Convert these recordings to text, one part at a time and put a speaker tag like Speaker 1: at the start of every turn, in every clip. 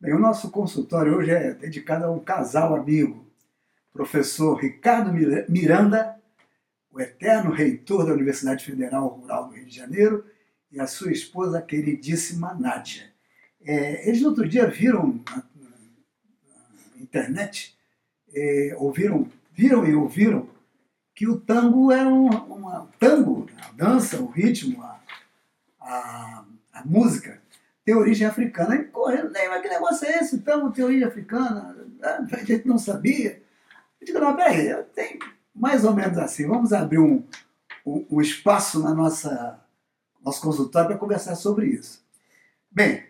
Speaker 1: Bem, o nosso consultório hoje é dedicado a um casal amigo, professor Ricardo Miranda, o eterno reitor da Universidade Federal Rural do Rio de Janeiro, e a sua esposa queridíssima Nádia. É, eles no outro dia viram na, na internet, é, ouviram, viram e ouviram que o tango era uma, uma tango, a dança, o ritmo, a, a, a música tem origem africana. Aí correndo, mas que negócio é esse? Tango tem origem africana? Ah, a gente não sabia. Eu digo, não, peraí, eu tenho mais ou menos assim. Vamos abrir um, um, um espaço na nossa nosso consultório para conversar sobre isso. Bem,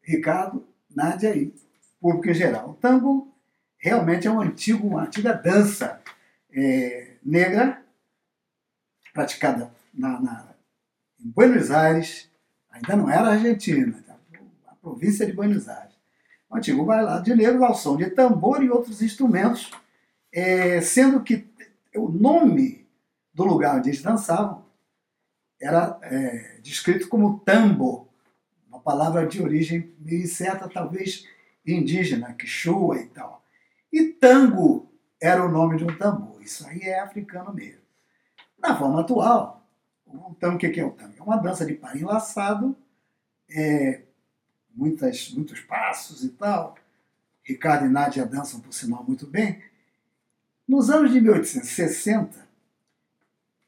Speaker 1: Ricardo, Nádia e público em geral. O tango realmente é um antigo, uma antiga dança é, negra praticada na, na, em Buenos Aires, ainda não era Argentina, tá? a província de Buenos Aires. Um antigo bailado de negros ao som de tambor e outros instrumentos, é, sendo que o nome do lugar onde eles dançavam era é, descrito como tambo, uma palavra de origem meio incerta, talvez indígena, quechua e tal. E tango era o nome de um tambor. Isso aí é africano mesmo. Na forma atual, o tango, o que é o tango? É uma dança de par enlaçado, é, muitas, muitos passos e tal. Ricardo e Nádia dançam, por sinal, muito bem. Nos anos de 1860,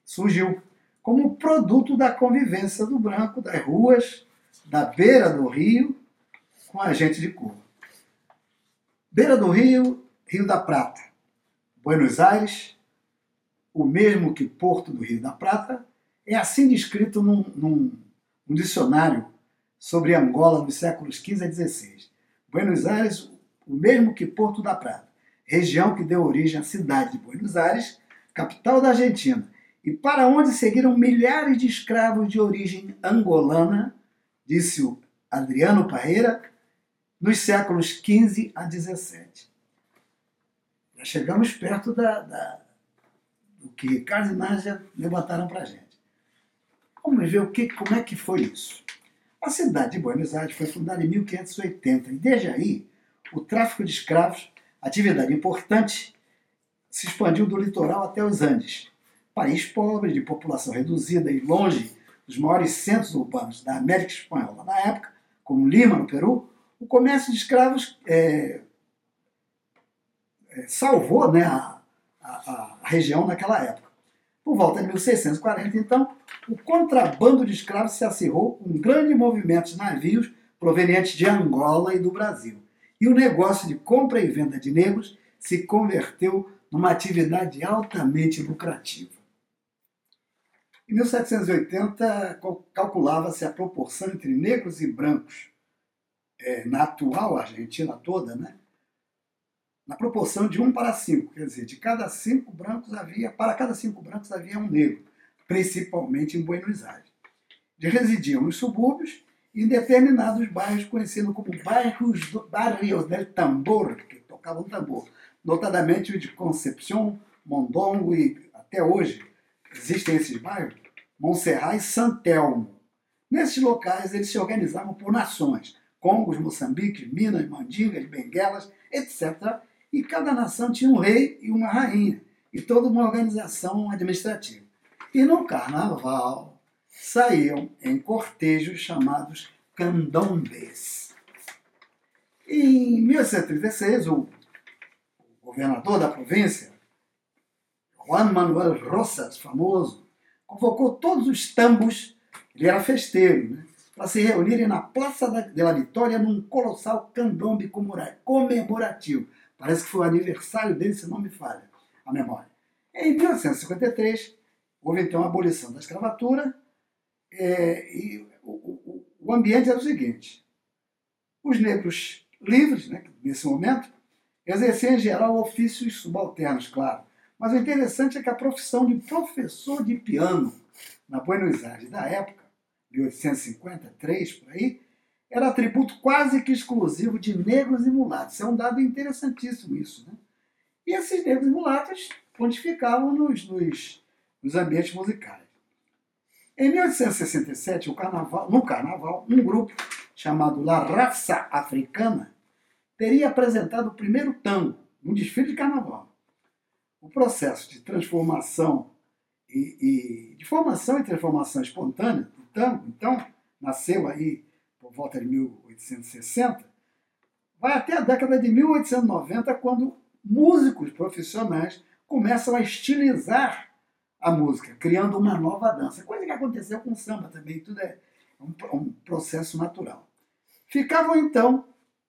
Speaker 1: surgiu como produto da convivência do branco das ruas, da beira do rio, com a gente de cor. Beira do rio, Rio da Prata. Buenos Aires, o mesmo que Porto do Rio da Prata, é assim descrito num, num, num dicionário sobre Angola nos séculos XV a XVI. Buenos Aires, o mesmo que Porto da Prata, região que deu origem à cidade de Buenos Aires, capital da Argentina, e para onde seguiram milhares de escravos de origem angolana, disse o Adriano Parreira, nos séculos XV a XVII. Chegamos perto da, da do que Ricardo e Nádia levantaram para a gente. Vamos ver o que, como é que foi isso. A cidade de Buenos Aires foi fundada em 1580 e desde aí o tráfico de escravos, atividade importante, se expandiu do litoral até os Andes, país pobre, de população reduzida e longe dos maiores centros urbanos da América Espanhola na época, como Lima, no Peru, o comércio de escravos é, salvou né, a, a, a região naquela época. Por volta de 1640, então, o contrabando de escravos se acirrou com um grande movimento de navios provenientes de Angola e do Brasil. E o negócio de compra e venda de negros se converteu numa atividade altamente lucrativa. Em 1780, calculava-se a proporção entre negros e brancos, é, na atual Argentina toda, né? Na proporção de 1 para 5, quer dizer, de cada cinco brancos havia, para cada cinco brancos havia um negro, principalmente em Buenos Aires. Eles residiam nos subúrbios e em determinados bairros conhecidos como bairros do, barrios del tambor, que tocavam tambor, notadamente o de Concepción, Mondongo e até hoje existem esses bairros, Montserrat e Santelmo. Nesses locais, eles se organizavam por nações, Congos, Moçambique, Minas, Mandingas, Benguelas, etc. E cada nação tinha um rei e uma rainha, e toda uma organização administrativa. E no carnaval saíam em cortejos chamados candombes. Em 1836, o governador da província, Juan Manuel Rosas, famoso, convocou todos os tambos, ele era festeiro, né, para se reunirem na Praça da, la Vitória num colossal candombe comemorativo. Parece que foi o aniversário dele, se não me falha a memória. Em 1853, houve então a abolição da escravatura é, e o, o, o, ambiente era o seguinte: os negros livres, né, nesse momento, exerciam em geral ofícios subalternos, claro, mas o interessante é que a profissão de professor de piano na Buenos Aires da época, 1853 por aí, era atributo quase que exclusivo de negros e mulatos. É um dado interessantíssimo isso. Né? E esses negros e mulatos pontificavam nos, nos nos ambientes musicais. Em 1867, carnaval, no carnaval, um grupo chamado La Raça Africana teria apresentado o primeiro tango, num desfile de carnaval. O processo de transformação e, e de formação e transformação espontânea do tango, então, nasceu aí por volta de 1860, vai até a década de 1890, quando músicos profissionais começam a estilizar a música, criando uma nova dança. Coisa que aconteceu com o samba também, tudo é um, um processo natural. Ficavam então,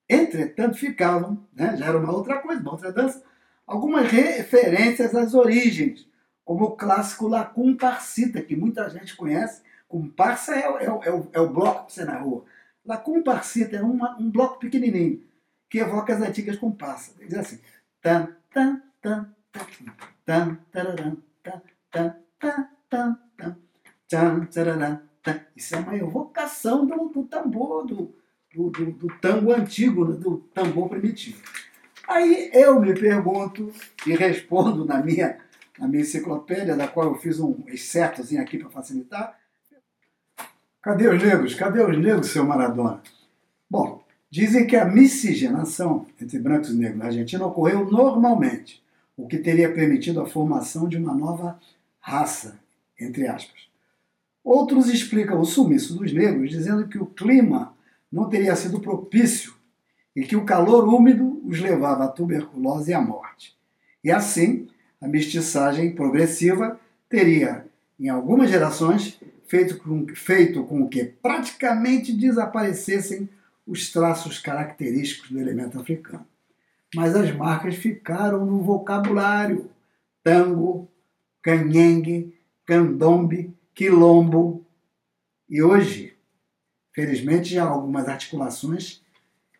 Speaker 1: entretanto, ficavam, né, já era uma outra coisa, uma outra dança, algumas referências às origens, como o clássico La Comparsita, que muita gente conhece. Comparsa é, é, é, é o bloco que você na rua. La comparsita é uma, um bloco pequenininho que evoca as antigas comparsas. Diz assim: tan, tan, tan, tan, tan, tan, tan, tan, tan, tan, tan. Isso é uma evocação do, do tambor, do, do, do, do tango antigo, né, do tambor primitivo. Aí eu me pergunto e respondo na minha, na minha enciclopédia, da qual eu fiz um excertozinho aqui para facilitar, Cadê os negros? Cadê os negros, seu Maradona? Bom, dizem que a miscigenação entre brancos e negros na Argentina ocorreu normalmente, o que teria permitido a formação de uma nova raça, entre aspas. Outros explicam o sumiço dos negros dizendo que o clima não teria sido propício e que o calor úmido os levava à tuberculose e à morte. E assim, a mestiçagem progressiva teria, em algumas gerações, feito com, feito com que praticamente desaparecessem os traços característicos do elemento africano. Mas as marcas ficaram no vocabulário: tango, canhengue, candombe, quilombo. E hoje, felizmente, já há algumas articulações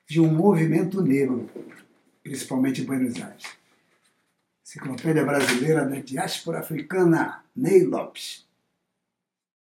Speaker 1: de um movimento negro, principalmente em Buenos Aires. Enciclopédia Brasileira da Diáspora Africana, Ney Lopes.